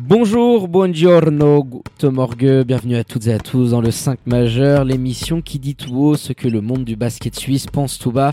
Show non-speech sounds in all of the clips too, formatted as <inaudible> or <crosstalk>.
Bonjour, buongiorno, good morgue, bienvenue à toutes et à tous dans le 5 majeur, l'émission qui dit tout haut ce que le monde du basket suisse pense tout bas.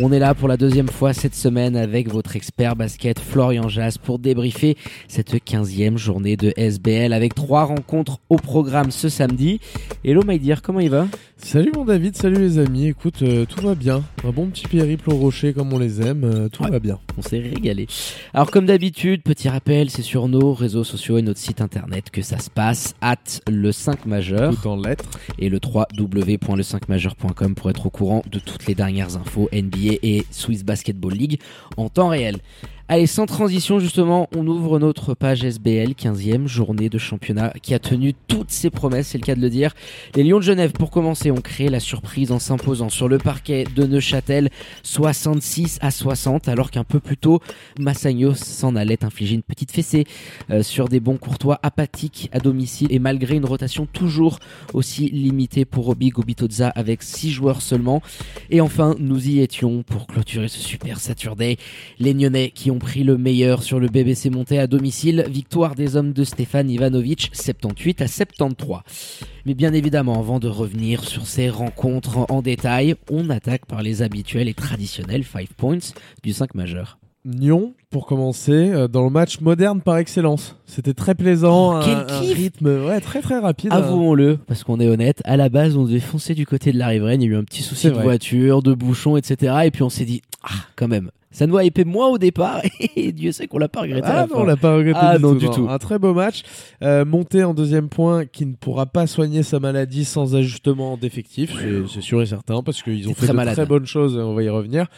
On est là pour la deuxième fois cette semaine avec votre expert basket Florian Jass pour débriefer cette 15e journée de SBL avec trois rencontres au programme ce samedi. Hello dear, comment il va? Salut mon David, salut les amis, écoute, euh, tout va bien. Un bon petit périple au rocher comme on les aime, euh, tout Ouais. va bien. On s'est régalé. Alors comme d'habitude, petit rappel, c'est sur nos réseaux sociaux et notre site internet que ça se passe, at le 5 majeur. Tout en lettres. et le www.le5majeur.com pour être au courant de toutes les dernières infos NBA et Swiss Basketball League en temps réel. Allez, sans transition justement, on ouvre notre page SBL, 15e journée de championnat qui a tenu toutes ses promesses, c'est le cas de le dire. Les Lions de Genève, pour commencer, ont créé la surprise en s'imposant sur le parquet de Neuchâtel 66 à 60, alors qu'un peu plus tôt, Massagno s'en allait infliger une petite fessée euh, sur des bons courtois apathiques à domicile et malgré une rotation toujours aussi limitée pour Roby Gobitoza avec 6 joueurs seulement. Et enfin, nous y étions pour clôturer ce super Saturday. Les Nyonnais qui ont pris le meilleur sur le BBC monté à domicile. Victoire des hommes de Stéphane Ivanovic, 78 à 73. Mais bien évidemment, avant de revenir sur ces rencontres en détail, on attaque par les habituels et traditionnels 5 points du 5 majeur. Nyon, pour commencer, euh, dans le match moderne par excellence. C'était très plaisant, Oh, un, quel un kiff rythme ouais, très très rapide. Avouons-le, parce qu'on est honnête, à la base, on devait foncer du côté de la riveraine, il y a eu un petit souci de vrai. voiture, de bouchon, etc. Et puis on s'est dit, ah, quand même, ça nous a épais moins au départ, <laughs> et Dieu sait qu'on l'a pas regretté Ah non, on l'a pas regretté Ah du, non, tout, du tout. Un très beau match. Euh, monté en deuxième point, qui ne pourra pas soigner sa maladie sans ajustement d'effectifs, c'est- sûr et certain, parce qu'ils ont fait très de malade. très bonnes choses, et on va y revenir.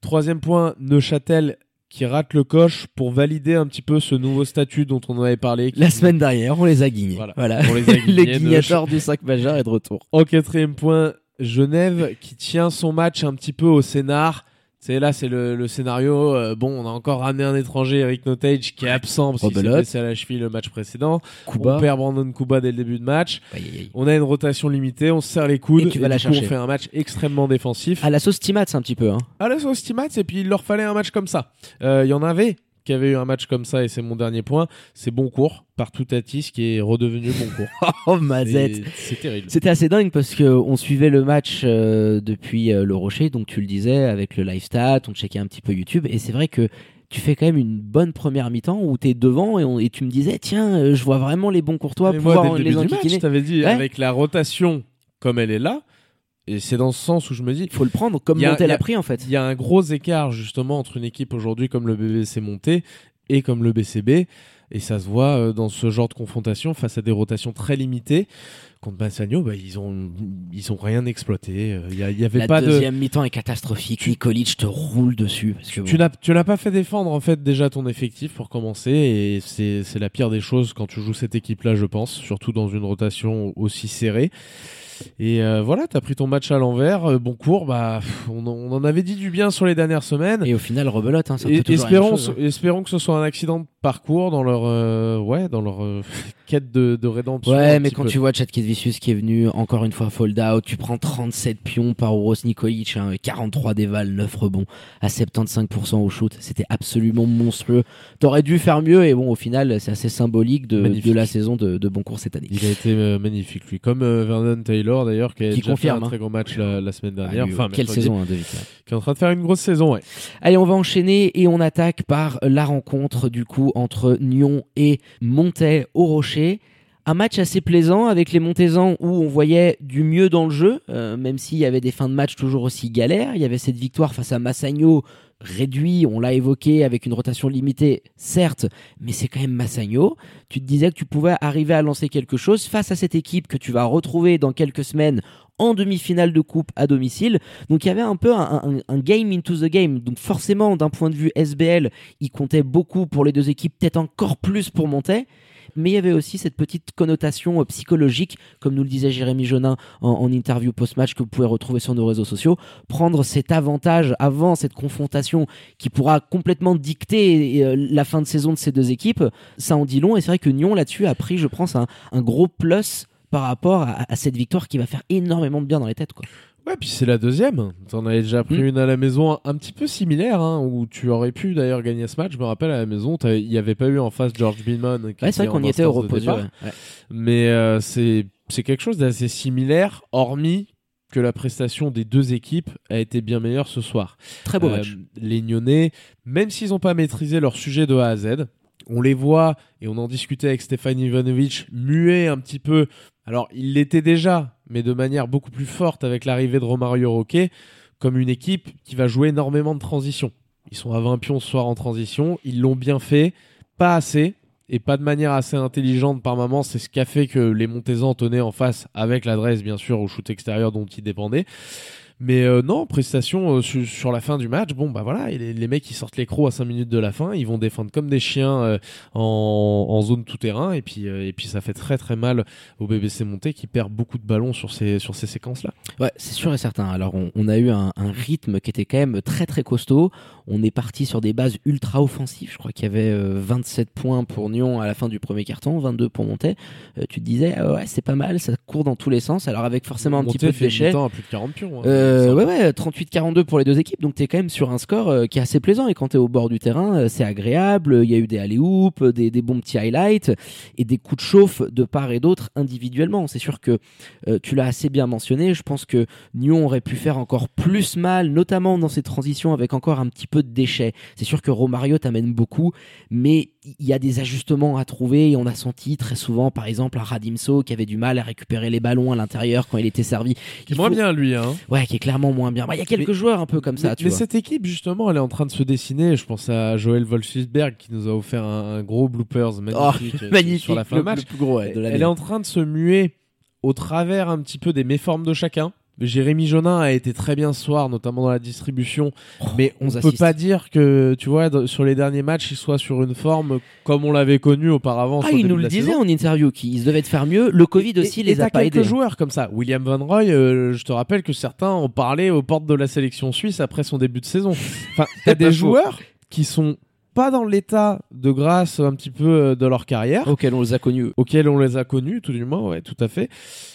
Troisième point, Neuchâtel qui rate le coche pour valider un petit peu ce nouveau statut dont on avait parlé. qui- La semaine dernière, on les a guignés. Voilà. Voilà. On les a <laughs> guignés, le Neuch. guignateur du 5 majeur est de retour. En quatrième point, Genève qui tient son match un petit peu au scénar. C'est là, c'est le, le scénario. euh, bon, on a encore ramené un étranger, Eric Notage, qui est absent parce qu'il s'est blessé à la cheville le match précédent. Kuba. On perd Brandon Kuba dès le début de match. Aïe, aïe, aïe. On a une rotation limitée, on se serre les coudes. Et tu vas la du coup, chercher. on fait un match extrêmement défensif. À la sauce Timats un petit peu. Hein. À la sauce Timats, et puis il leur fallait un match comme ça. Euh, Il y en avait qui avaient eu un match comme ça, et c'est mon dernier point. C'est Boncourt, par Toutatis, qui est redevenu Boncourt. <laughs> Oh, Mazette. Et C'est terrible. C'était assez dingue parce que on suivait le match euh, depuis euh, le Rocher, donc tu le disais avec le live stat, on checkait un petit peu YouTube et c'est vrai que tu fais quand même une bonne première mi-temps où tu es devant et, on- et tu me disais tiens euh, je vois vraiment les bons courtois moi, pouvoir dès le les début enquiquiner. je t'avais dit, Ouais. avec la rotation comme elle est là, et c'est dans ce sens où je me dis, Il faut le prendre comme a- Montel a- a pris en fait. il y a un gros écart justement entre une équipe aujourd'hui comme le BBC monté et comme le BCB, et ça se voit euh, dans ce genre de confrontation face à des rotations très limitées. Contre Massagno, bah, ils ont ils ont rien exploité. Euh, Il y, avait La pas de deuxième mi-temps est catastrophique. Nikolic te roule dessus parce que tu bon, n'as tu n'as pas fait défendre en fait déjà ton effectif pour commencer et c'est c'est la pire des choses quand tu joues cette équipe là je pense surtout dans une rotation aussi serrée et euh, voilà t'as pris ton match à l'envers euh, bon cours bah on, en- on en avait dit du bien sur les dernières semaines et au final rebelote. Hein, et, espérons, chose, hein. espérons que ce soit un accident de parcours dans leur euh, ouais dans leur euh, <laughs> quête de, de rédemption Ouais, mais quand peu. tu vois Chad Vicious qui est venu encore une fois fold out, tu prends 37 pions par Uros Nikolic, hein, 43 dévals, 9 rebonds à 75% au shoot. C'était absolument monstrueux. T'aurais dû faire mieux et bon, au final, c'est assez symbolique de, de la saison de, de Boncourt cette année. il a été magnifique lui comme Vernon Taylor d'ailleurs qui a Qui confirme, fait un hein. très gros match la, la semaine Ah, dernière lui, enfin quelle mercredi, saison, hein, David. qui est en train de faire une grosse saison ouais Allez, on va enchaîner et on attaque par la rencontre du coup entre Nyon et Montet au Rocher. Un match assez plaisant avec les Montezans où on voyait du mieux dans le jeu, euh, même s'il y avait des fins de match toujours aussi galères. Il y avait cette victoire face à Massagno réduit, on l'a évoqué, avec une rotation limitée, certes, mais c'est quand même Massagno. Tu te disais que tu pouvais arriver à lancer quelque chose face à cette équipe que tu vas retrouver dans quelques semaines en demi-finale de coupe à domicile. Donc il y avait un peu un, game into the game. Donc forcément, d'un point de vue SBL, il comptait beaucoup pour les deux équipes, peut-être encore plus pour Montais mais il y avait aussi cette petite connotation euh, psychologique, comme nous le disait Jérémy Jonin en, interview post-match que vous pouvez retrouver sur nos réseaux sociaux, prendre cet avantage avant cette confrontation qui pourra complètement dicter euh, la fin de saison de ces deux équipes, ça en dit long, et c'est vrai que Nyon là-dessus a pris, je pense, un, gros plus par rapport à, cette victoire qui va faire énormément de bien dans les têtes. Ouais, puis c'est la deuxième. T'en avais déjà pris hmm. une à la maison un, petit peu similaire, hein, où tu aurais pu d'ailleurs gagner ce match. Je me rappelle à la maison, il n'y avait pas eu en face George Binman. Ouais, c'est vrai qu'on y était au repos. Mais euh, c'est quelque chose d'assez similaire, hormis que la prestation des deux équipes a été bien meilleure ce soir. Très beau euh, match. Les Nyonnais, même s'ils n'ont pas maîtrisé leur sujet de A à Z, on les voit, et on en discutait avec Stéphane Ivanovic, muet un petit peu. Alors, il l'était déjà, mais de manière beaucoup plus forte avec l'arrivée de Romario Roquet, comme une équipe qui va jouer énormément de transition. Ils sont à 20 pions ce soir en transition, ils l'ont bien fait, pas assez, et pas de manière assez intelligente par moment. C'est ce qui a fait que les Montezans tenaient en face avec l'adresse, bien sûr, au shoot extérieur dont ils dépendaient. Mais euh, non, prestation euh, sur la fin du match, bon bah voilà, les, les mecs ils sortent les crocs à 5 minutes de la fin, ils vont défendre comme des chiens euh, en, en, zone tout terrain et puis et puis ça fait très très mal au BBC Monté qui perd beaucoup de ballons sur ces sur ces séquences là. Ouais, c'est sûr et certain. Alors on, on a eu un, un, rythme qui était quand même très très costaud. On est parti sur des bases ultra offensives. Je crois qu'il y avait 27 points pour Nyon à la fin du premier carton, 22 pour Monté. tu te disais ah ouais, c'est pas mal, ça court dans tous les sens. Alors avec forcément un petit peu de déchets. à plus de 40 pions. Hein. Euh, ouais, ouais, 38-42 pour les deux équipes, donc t'es quand même sur un score euh, qui est assez plaisant. Et quand t'es au bord du terrain, euh, c'est agréable. Il y a eu des alley oops des, des, bons petits highlights et des coups de chauffe de part et d'autre individuellement. C'est sûr que tu l'as assez bien mentionné. Je pense que Nyon aurait pu faire encore plus mal, notamment dans ces transitions avec encore un petit peu de déchets. C'est sûr que Romario t'amène beaucoup, mais il y a des ajustements à trouver et on a senti très souvent, par exemple, un Radimso qui avait du mal à récupérer les ballons à l'intérieur quand il était servi. Qui est moins bien lui, hein. Ouais, qui est clairement moins bien. Bah, il y a quelques joueurs un peu comme ça, mais, tu mais cette équipe, justement, elle est en train de se dessiner. Je pense à Joël Wolfsberg qui nous a offert un, gros bloopers magnifique, oh, magnifique sur la fin match. plus gros, elle est en train de se muer au travers un petit peu des méformes de chacun. Jérémy Jonin a été très bien ce soir, notamment dans la distribution. Oh, mais on ne peut pas dire que, tu vois, sur les derniers matchs, il soit sur une forme comme on l'avait connu auparavant. Ah, il nous le disait en interview qu'ils devaient faire mieux. Le Covid aussi les a pas quelques joueurs comme ça. William Van Roy, euh, je te rappelle que certains ont parlé aux portes de la sélection suisse après son début de saison. <laughs> Enfin, t'as des joueurs qui sont pas dans l'état de grâce un petit peu euh, de leur carrière. Auquel on les a connus. Auquel on les a connus, tout du moins, ouais, tout à fait.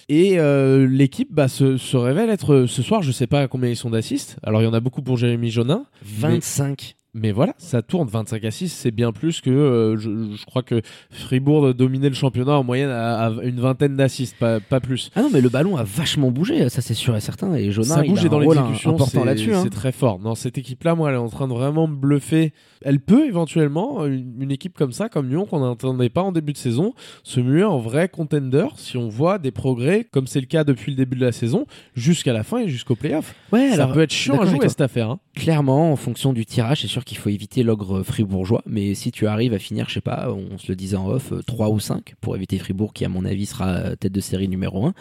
Et euh, l'équipe bah, se, se, révèle être, ce soir, je sais pas combien ils sont d'assistes. Alors il y en a beaucoup pour Jérémy Jonin. 25. Mais voilà, ça tourne 25 à 6, c'est bien plus que euh, je, crois que Fribourg dominait le championnat en moyenne à, une vingtaine d'assists, pas, pas, plus. Ah non, mais le ballon a vachement bougé, ça c'est sûr et certain. Et Jonas, ça bouge dans l'exécution, important là-dessus. Hein. C'est très fort. Non, cette équipe-là, moi, elle est en train de vraiment me bluffer. Elle peut éventuellement, une, équipe comme ça, comme Lyon, qu'on n'entendait pas en début de saison, se muer en vrai contender si on voit des progrès, comme c'est le cas depuis le début de la saison, jusqu'à la fin et jusqu'au playoff. Ouais, ça peut être chiant à jouer cette affaire. Hein. Clairement, en fonction du tirage, c'est sûr qu'il faut éviter l'ogre fribourgeois. Mais si tu arrives à finir, je sais pas, on se le disait en off, 3 euh, ou 5 pour éviter Fribourg, qui à mon avis sera euh, tête de série numéro 1,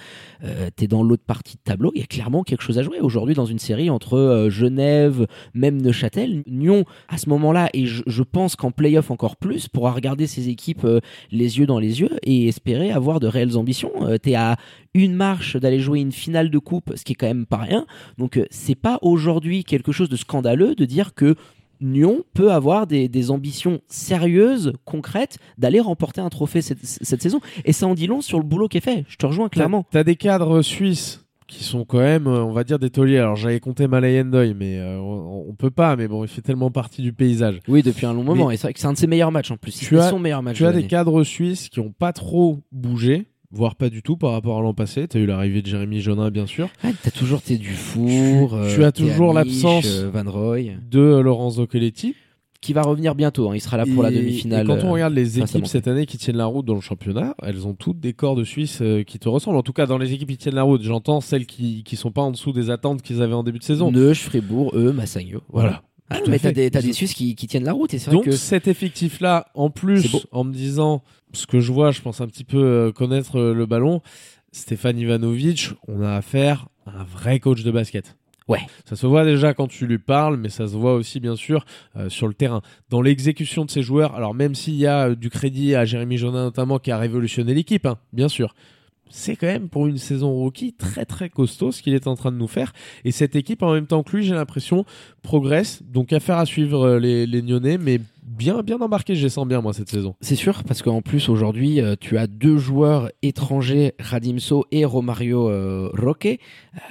euh, t'es dans l'autre partie de tableau. Il y a clairement quelque chose à jouer aujourd'hui dans une série entre Genève, même Neuchâtel. Nyon, à ce moment-là, et je, pense qu'en playoff encore plus, pourra regarder ces équipes les yeux dans les yeux et espérer avoir de réelles ambitions. t'es à une marche d'aller jouer une finale de coupe, ce qui est quand même pas rien. Donc c'est pas aujourd'hui quelque chose de scandaleux de dire que Nyon peut avoir des, ambitions sérieuses, concrètes, d'aller remporter un trophée cette, saison. Et ça en dit long sur le boulot qui est fait. Je te rejoins clairement. T'as des cadres suisses qui sont quand même, euh, on va dire, des tauliers. Alors j'avais compté Malayendoy, mais euh, on, peut pas. Mais bon, il fait tellement partie du paysage. Oui, depuis un long moment. et c'est vrai que c'est un de ses meilleurs matchs en plus. Tu as, son meilleur match. Tu as des cadres suisses qui ont pas trop bougé voire pas du tout par rapport à l'an passé. Tu as eu l'arrivée de Jérémy Jonin, bien sûr. tu as toujours tes Dufour. Tu, tu as toujours l'absence euh, Van Roy. de Lorenzo Coletti. qui va revenir bientôt. hein. Il sera là pour la demi-finale. quand on euh, regarde les équipes cette année qui tiennent la route dans le championnat, elles ont toutes des corps de Suisse euh, qui te ressemblent. En tout cas, dans les équipes qui tiennent la route, j'entends celles qui qui sont pas en dessous des attentes qu'ils avaient en début de saison. Neuch, Fribourg, eux, Massagno. Voilà. Ah, mais t'as des, des Suisses qui, qui tiennent la route et c'est vrai Donc que cet effectif-là, en plus, en me disant ce que je vois, je pense un petit peu euh, connaître euh, le ballon, Stéphane Ivanovic, on a affaire à un vrai coach de basket. Ouais. Ça se voit déjà quand tu lui parles, mais ça se voit aussi bien sûr euh, sur le terrain. Dans l'exécution de ses joueurs, alors même s'il y a euh, du crédit à Jérémy Jonin notamment qui a révolutionné l'équipe, hein, bien sûr. C'est quand même pour une saison rookie très très costaud ce qu'il est en train de nous faire. Et cette équipe, en même temps que lui, j'ai l'impression, progresse. Donc affaire à suivre euh, les, les Nyonnais, mais bien bien embarqué, je les sens bien moi cette saison. C'est sûr, parce qu'en plus aujourd'hui, euh, tu as deux joueurs étrangers, Radimso et Romario euh, Roque,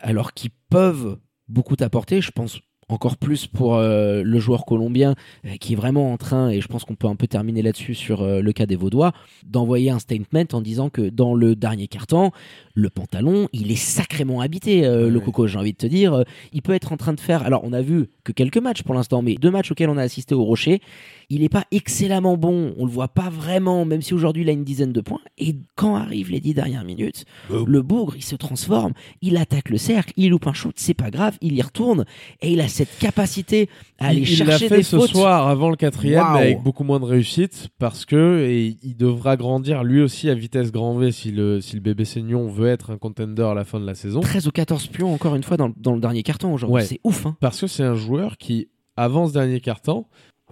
alors qui peuvent beaucoup t'apporter. Je pense encore plus pour euh, le joueur colombien euh, qui est vraiment en train, et je pense qu'on peut un peu terminer là-dessus sur euh, le cas des Vaudois, d'envoyer un statement en disant que dans le dernier carton, le pantalon, il est sacrément habité, le coco, j'ai envie de te dire. Il peut être en train de faire, alors on a vu que quelques matchs pour l'instant, mais deux matchs auxquels on a assisté au Rocher, il n'est pas excellemment bon, on le voit pas vraiment, même si aujourd'hui il a une dizaine de points. Et quand arrivent les dix dernières minutes, le bougre, il se transforme, il attaque le cercle, il loupe un shoot, c'est pas grave, il y retourne, et il a cette capacité à aller il chercher fait des ce fautes. soir avant le quatrième, mais avec beaucoup moins de réussite parce que et il devra grandir lui aussi à vitesse grand V si le si le bébé Seignon veut être un contender à la fin de la saison. 13 ou 14 pions encore une fois dans, le- dans le dernier carton aujourd'hui, Ouais. c'est ouf. Hein. Parce que c'est un joueur qui, avant ce dernier quart-temps,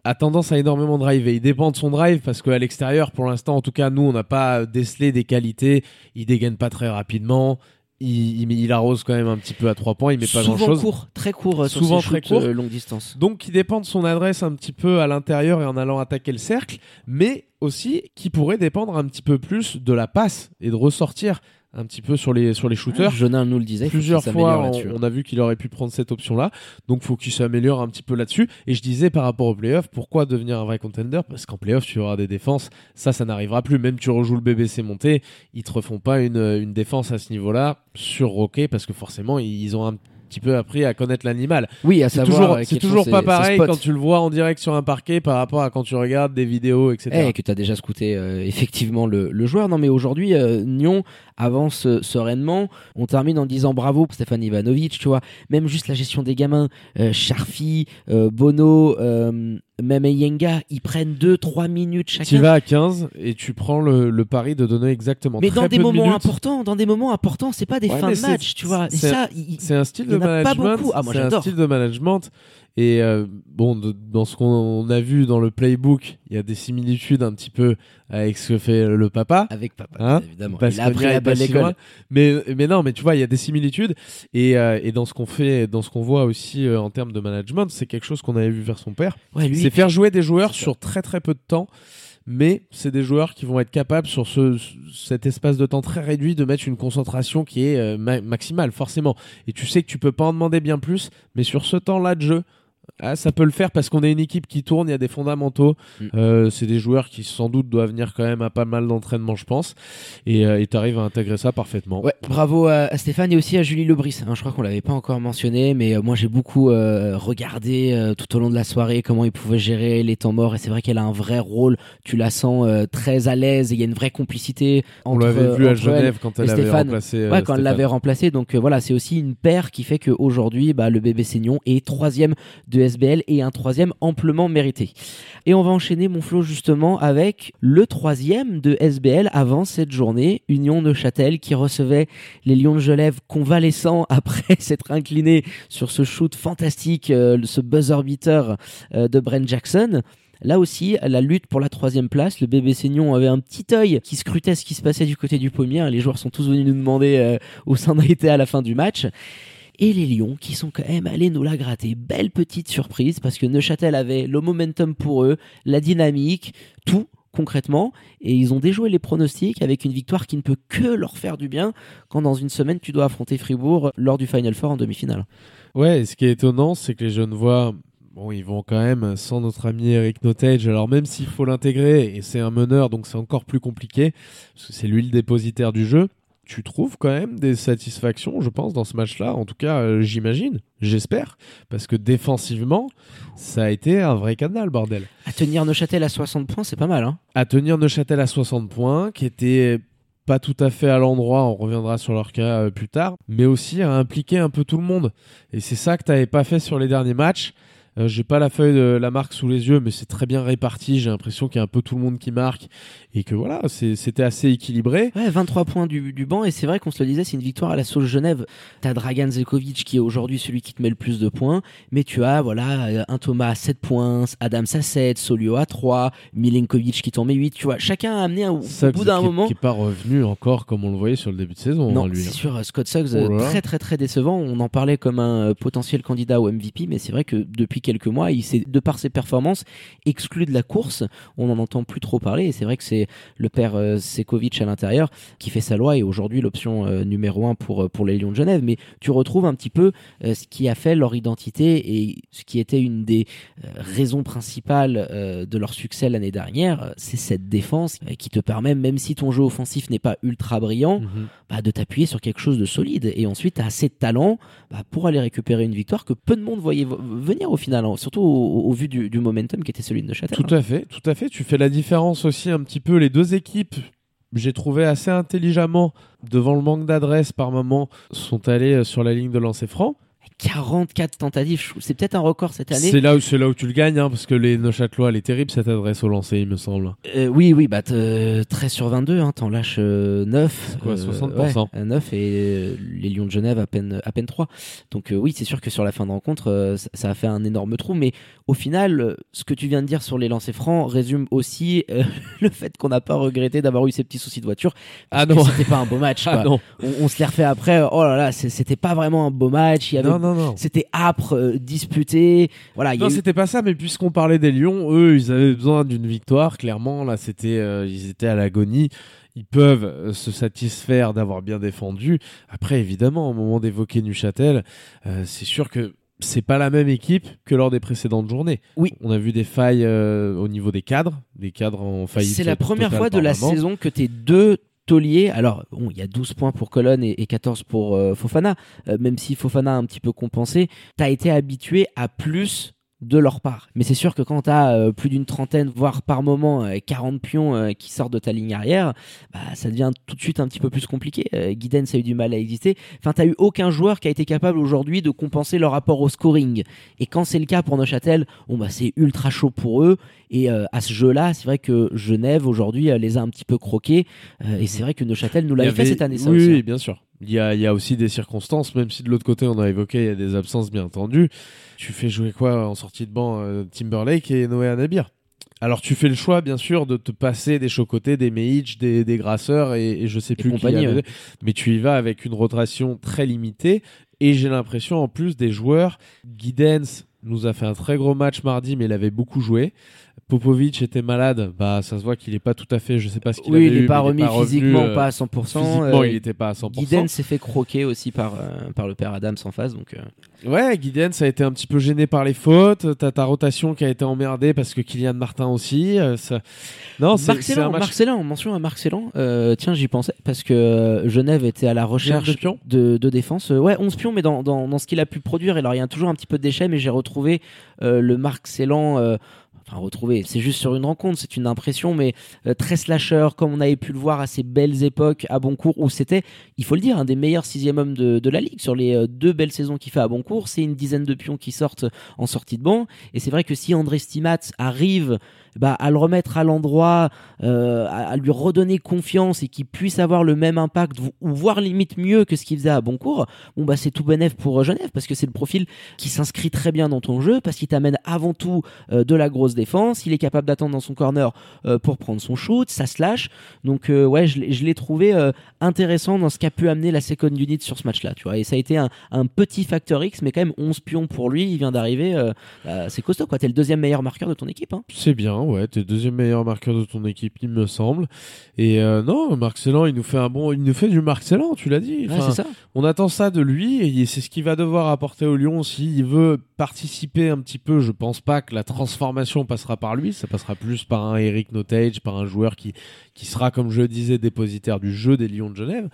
a tendance à énormément driver. Il dépend de son drive parce qu'à l'extérieur, pour l'instant, en tout cas, nous, on n'a pas décelé des qualités. Il dégaine pas très rapidement. Il, il, il arrose quand même un petit peu à trois points. Il met pas Souvent grand-chose. court, très court euh, sur Souvent ses très shoots, court. euh, longue distance. Donc, qui dépend de son adresse un petit peu à l'intérieur et en allant attaquer le cercle, mais aussi qui pourrait dépendre un petit peu plus de la passe et de ressortir un petit peu sur les, sur les shooters. Jonin nous le disait, Plusieurs fois, on, a vu qu'il aurait pu prendre cette option-là. Donc, faut qu'il s'améliore un petit peu là-dessus. Et je disais par rapport aux playoffs, pourquoi devenir un vrai contender? Parce qu'en playoffs, tu auras des défenses. Ça, ça n'arrivera plus. Même tu rejoues le BBC monté, ils te refont pas une, une défense à ce niveau-là sur Rocket parce que forcément, ils ont un petit peu appris à connaître l'animal. Oui, à savoir toujours, euh, c'est toujours pas pareil quand tu le vois en direct sur un parquet par rapport à quand tu regardes des vidéos, etc. Eh, que tu as déjà scouté euh, effectivement le, le joueur. Non, mais aujourd'hui, euh, Nyon avance euh, sereinement. On termine en disant bravo pour Stéphane Ivanovic, tu vois. Même juste la gestion des gamins, euh, Charfi, euh, Bono, euh, même Yenga, ils prennent 2-3 minutes Tu chacun. vas à 15 et tu prends le, le pari de donner exactement Mais très dans des peu moments minutes. importants, dans des moments importants, c'est pas des Ouais, fins de match, tu vois. C'est- un style de management. Ah, c'est un style de management. Et euh, bon, de- dans ce qu'on a vu dans le playbook, il y a des similitudes un petit peu avec ce que fait le papa. avec papa, Hein évidemment. Parce il a appris Nia la est pas bonne si école. loin. Mais, mais non, mais tu vois, il y a des similitudes. Et, euh, et dans ce qu'on fait, dans ce qu'on voit aussi euh, en termes de management, c'est quelque chose qu'on avait vu vers son père. Ouais, c'est faire jouer des joueurs sur très très peu de temps. Mais c'est des joueurs qui vont être capables sur ce, cet espace de temps très réduit de mettre une concentration qui est euh, ma- maximale forcément. Et tu sais que tu peux pas en demander bien plus, mais sur ce temps-là de jeu, ah, ça peut le faire parce qu'on est une équipe qui tourne, il y a des fondamentaux. Mm. Euh, c'est des joueurs qui sans doute doivent venir quand même à pas mal d'entraînement, je pense. Et euh, tu arrives à intégrer ça parfaitement. Ouais, bravo à, à Stéphane et aussi à Julie Lebris. hein. je crois qu'on l'avait pas encore mentionné, mais euh, moi j'ai beaucoup euh, regardé tout au long de la soirée comment il pouvait gérer les temps morts et c'est vrai qu'elle a un vrai rôle. Tu la sens très à l'aise et il y a une vraie complicité On entre. l'avait vu à elle Genève quand elle avait Stéphane. remplacé. Ouais, quand elle l'avait remplacé. Donc voilà, c'est aussi une paire qui fait qu'aujourd'hui, bah, le bébé Seignon est troisième de SBL et un troisième amplement mérité. Et on va enchaîner, mon Flo, justement, avec le troisième de SBL avant cette journée, Union Neuchâtel, qui recevait les Lions de Genève convalescents <laughs> après s'être incliné sur ce shoot fantastique, euh, ce buzzer beater euh, de Brent Jackson. Là aussi, la lutte pour la troisième place, le bébé Seignon avait un petit œil qui scrutait ce qui se passait du côté du pommier. Les joueurs sont tous venus nous demander euh, où ça en a été à la fin du match. Et les Lions qui sont quand même allés nous la gratter. Belle petite surprise parce que Neuchâtel avait le momentum pour eux, la dynamique, tout concrètement. Et ils ont déjoué les pronostics avec une victoire qui ne peut que leur faire du bien quand dans une semaine tu dois affronter Fribourg lors du Final Four en demi-finale. Ouais, ce qui est étonnant, c'est que les jeunes voix, bon, ils vont quand même sans notre ami Eric Notage. Alors même s'il faut l'intégrer, et c'est un meneur, donc c'est encore plus compliqué, parce que c'est lui le dépositaire du jeu. Tu trouves quand même des satisfactions, je pense, dans ce match-là. En tout cas, euh, j'imagine, j'espère, parce que défensivement, ça a été un vrai canal, bordel. À tenir Neuchâtel à 60 points, c'est pas mal. Hein à tenir Neuchâtel à 60 points, qui était pas tout à fait à l'endroit, on reviendra sur leur cas euh, plus tard, mais aussi à impliquer un peu tout le monde. Et c'est ça que tu n'avais pas fait sur les derniers matchs. Euh, j'ai pas la feuille de la marque sous les yeux, mais c'est très bien réparti. J'ai l'impression qu'il y a un peu tout le monde qui marque et que voilà, c'était assez équilibré. Ouais, 23 points du, du banc et c'est vrai qu'on se le disait, c'est une victoire à la sauce Genève. T'as Dragan Zekovic qui est aujourd'hui celui qui te met le plus de points, mais tu as voilà un Thomas à 7 points, Adams à 7, Solio à 3, Milenkovic qui t'en met 8. Tu vois, chacun a amené un, au bout d'un moment. Qui n'est pas revenu encore comme on le voyait sur le début de saison. Non, hein, c'est sûr. Scott Suggs oh très très très décevant. On en parlait comme un potentiel candidat au MVP, mais c'est vrai que depuis quelques mois, il s'est de par ses performances exclu de la course. On n'en entend plus trop parler et c'est vrai que c'est le père euh, Sekovic à l'intérieur qui fait sa loi et aujourd'hui l'option euh, numéro un pour, euh, pour les Lions de Genève. Mais tu retrouves un petit peu ce qui a fait leur identité et ce qui était une des raisons principales de leur succès l'année dernière, c'est cette défense qui te permet, même si ton jeu offensif n'est pas ultra brillant, mhm. bah, de t'appuyer sur quelque chose de solide. Et ensuite, tu as assez de talent bah, pour aller récupérer une victoire que peu de monde voyait venir au final, hein. surtout au, vu du, du, momentum qui était celui de Neuchâtel. Tout à fait, tout à fait. Tu fais la différence aussi un petit peu. Les deux équipes, j'ai trouvé assez intelligemment, devant le manque d'adresse par moment, sont allées sur la ligne de lancer franc. 44 tentatives. C'est peut-être un record cette année. C'est là où, c'est là où tu le gagnes, hein, parce que les Neuchâtelois, elle est terrible cette adresse au lancer, il me semble. Euh, oui, oui, bah 13 sur 22, hein, t'en lâches 9. Euh, c'est quoi, 60% euh, 9 et les Lions de Genève à peine, à peine 3. Donc oui, c'est sûr que sur la fin de rencontre, ça, a fait un énorme trou, mais au final, ce que tu viens de dire sur les lancers francs résume aussi <laughs> le fait qu'on n'a pas regretté d'avoir eu ces petits soucis de voiture. Ah non, c'était pas un beau match. <laughs> Ah non. On, se les refait après. Oh là là, c'était pas vraiment un beau match. Il y avait non, non, non. C'était âpre, euh, disputé. Voilà. Non, c'était pas ça. Mais puisqu'on parlait des Lions, eux, ils avaient besoin d'une victoire. Clairement, là, c'était, euh, ils étaient à l'agonie. Ils peuvent euh, se satisfaire d'avoir bien défendu. Après, évidemment, au moment d'évoquer Neuchâtel, c'est sûr que c'est pas la même équipe que lors des précédentes journées. Oui. On a vu des failles au niveau des cadres, des cadres en faillite. C'est la première fois de la saison que tes deux alors, il y a 12 points pour Cologne et, 14 pour euh, Fofana. Euh, même si Fofana a un petit peu compensé, tu as été habitué à plus de leur part. Mais c'est sûr que quand tu as euh, plus d'une trentaine, voire par moment 40 euh, pions euh, qui sortent de ta ligne arrière, bah, ça devient tout de suite un petit peu plus compliqué. Guidance a eu du mal à exister. Enfin, tu eu aucun joueur qui a été capable aujourd'hui de compenser leur rapport au scoring. Et quand c'est le cas pour Neuchâtel, bon, bah, c'est ultra chaud pour eux. Et à ce jeu-là, c'est vrai que Genève aujourd'hui les a un petit peu croqués. et c'est vrai que Neuchâtel nous l'avait fait cette année. oui, oui, hein. bien sûr. Il y, a, il y a aussi des circonstances, même si de l'autre côté on a évoqué, il y a des absences bien entendu. Tu fais jouer quoi en sortie de banc euh, Timberlake et Noé Anabir? Alors tu fais le choix bien sûr de te passer des Chocotés, des Meich, des, des Grasseurs et, je sais plus qui mais tu y vas avec une rotation très limitée et j'ai l'impression en plus des joueurs Guidance nous a fait un très gros match mardi mais il avait beaucoup joué Popovic était malade, bah ça se voit qu'il est pas tout à fait, je sais pas ce qu'il oui, il est pas remis physiquement, euh, pas à 100%. Physiquement, euh, il était pas à 100%. Guiden s'est fait croquer aussi par euh, par le père Adams en face, donc. Ouais, Guiden ça a été un petit peu gêné par les fautes. T'as ta rotation qui a été emmerdée parce que Kylian Martin aussi. Ça... Non, c'est un match... Mention à Marc Célan. tiens, j'y pensais parce que Genève était à la recherche de, de, défense. ouais, 11 pions, mais dans, dans, dans ce qu'il a pu produire. Alors il y a toujours un petit peu de déchets, mais j'ai retrouvé le Marc Célan enfin retrouver, c'est juste sur une rencontre, c'est une impression, mais euh, très slasher, comme on avait pu le voir à ces belles époques à Boncourt, où c'était, il faut le dire, un des meilleurs sixième hommes de, la ligue. Sur les euh, deux belles saisons qu'il fait à Boncourt, c'est une dizaine de pions qui sortent en sortie de banc. Et c'est vrai que si André Stimat arrive bah, à le remettre à l'endroit, euh, à, lui redonner confiance et qu'il puisse avoir le même impact ou voire limite mieux que ce qu'il faisait à Boncourt, bon bah c'est tout bénéf pour euh, Genève parce que c'est le profil qui s'inscrit très bien dans ton jeu parce qu'il t'amène avant tout euh, de la grosse défense, il est capable d'attendre dans son corner pour prendre son shoot, ça se lâche. Donc ouais, je, l'ai trouvé intéressant dans ce qu'a pu amener la second unit sur ce match-là, tu vois. Et ça a été un, petit facteur X, mais quand même 11 pions pour lui, il vient d'arriver, bah, c'est costaud quoi. T'es le deuxième meilleur marqueur de ton équipe. Hein. C'est bien, ouais, t'es deuxième meilleur marqueur de ton équipe, il me semble. Et euh, non, Marc Célan, il nous fait un bon, il nous fait du Marc Célan, tu l'as dit. ça. On attend ça de lui et c'est ce qu'il va devoir apporter au Lyon s'il veut participer un petit peu. Je pense pas que la transformation passera par lui, ça passera plus par un Eric Notage, par un joueur qui qui sera, comme je le disais, dépositaire du jeu des Lions de Genève.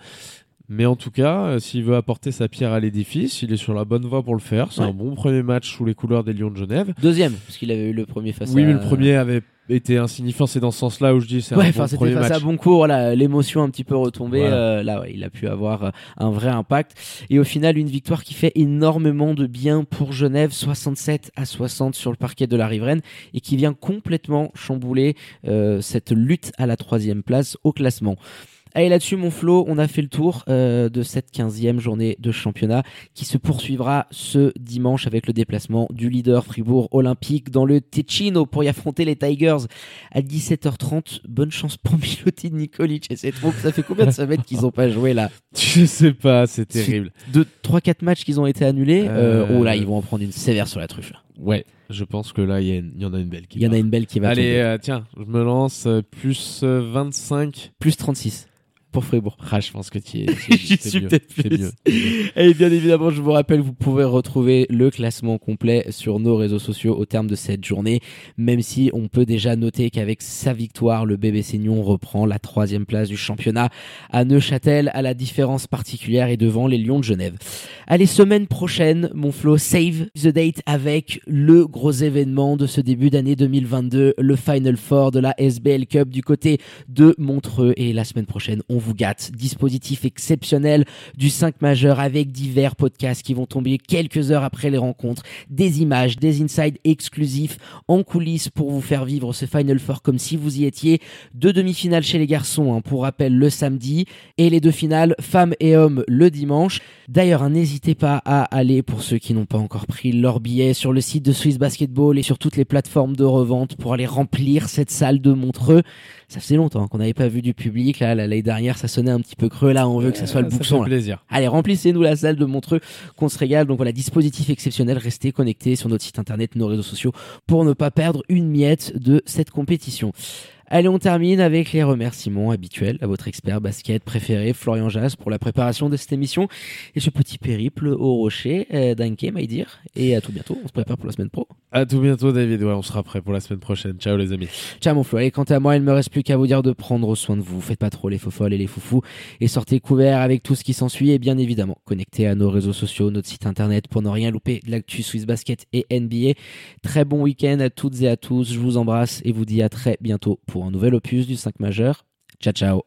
Mais en tout cas, euh, s'il veut apporter sa pierre à l'édifice, il est sur la bonne voie pour le faire. C'est Ouais. un bon premier match sous les couleurs des Lions de Genève. Deuxième, parce qu'il avait eu le premier face oui, à... mais le premier avait été insignifiant. C'est dans ce sens-là où je dis c'est Ouais, un bon c'était premier face match. à bon cours, l'émotion un petit peu retombée. Voilà. euh, là, ouais, il a pu avoir euh, un vrai impact. Et au final, une victoire qui fait énormément de bien pour Genève, 67 à 60 sur le parquet de la riveraine, et qui vient complètement chambouler euh, cette lutte à la troisième place au classement. Allez là-dessus mon Flo, on a fait le tour euh, de cette 15e journée de championnat qui se poursuivra ce dimanche avec le déplacement du leader Fribourg Olympique dans le Ticino pour y affronter les Tigers à 17h30. Bonne chance pour <laughs> Milotin Nikolic et c'est trop. Ça fait combien de semaines qu'ils n'ont pas joué là? <laughs> Je sais pas, c'est terrible. Deux, trois, quatre matchs qu'ils ont été annulés. Euh, Euh, Oh là, ils vont en prendre une sévère sur la truffe. là. Ouais, je pense que là, il y, en a une belle qui Il y en a une belle qui va Allez, euh, tiens, je me lance euh, plus euh, 25. Plus 36 pour Fribourg. Ah, je pense que tu es. <laughs> J'y suis peut-être plus. Et bien évidemment, je vous rappelle, vous pouvez retrouver le classement complet sur nos réseaux sociaux au terme de cette journée, même si on peut déjà noter qu'avec sa victoire, le BBC Nyon reprend la troisième place du championnat à Neuchâtel, à la différence particulière et devant les Lions de Genève. Allez, semaine prochaine, mon flow save the date avec le gros événement de ce début d'année 2022, le Final Four de la SBL Cup du côté de Montreux. Et la semaine prochaine, on vous gâte. Dispositif exceptionnel du 5 majeur avec divers podcasts qui vont tomber quelques heures après les rencontres, des images, des insides exclusifs en coulisses pour vous faire vivre ce Final Four comme si vous y étiez. Deux demi-finales chez les garçons, hein, pour rappel, le samedi et les deux finales femmes et hommes le dimanche. D'ailleurs, hein, n'hésitez pas à aller pour ceux qui n'ont pas encore pris leur billet sur le site de Swiss Basketball et sur toutes les plateformes de revente pour aller remplir cette salle de Montreux. Ça faisait longtemps qu'on n'avait pas vu du public. Là, l'année dernière, ça sonnait un petit peu creux. Là, on veut que ça soit le Euh, là. plaisir. Allez, remplissez-nous la salle de Montreux, qu'on se régale. Donc voilà, dispositif exceptionnel. Restez connectés sur notre site internet, nos réseaux sociaux, pour ne pas perdre une miette de cette compétition. Allez, on termine avec les remerciements habituels à votre expert basket préféré, Florian Jas, pour la préparation de cette émission et ce petit périple au rocher. Euh, Danke, my dear. Et à tout bientôt. On se prépare pour la semaine pro. À tout bientôt, David. Ouais, on sera prêt pour la semaine prochaine. Ciao, les amis. Ciao mon Flo. Et quant à moi, il me reste plus qu'à vous dire de prendre soin de vous. Faites pas trop les faux folles et les foufous. Et sortez couverts avec tout ce qui s'ensuit. Et bien évidemment, connectez à nos réseaux sociaux, notre site internet pour ne rien louper de l'actu Swiss Basket et NBA. Très bon week-end à toutes et à tous. Je vous embrasse et vous dis à très bientôt pour un nouvel opus du 5 majeur. Ciao ciao.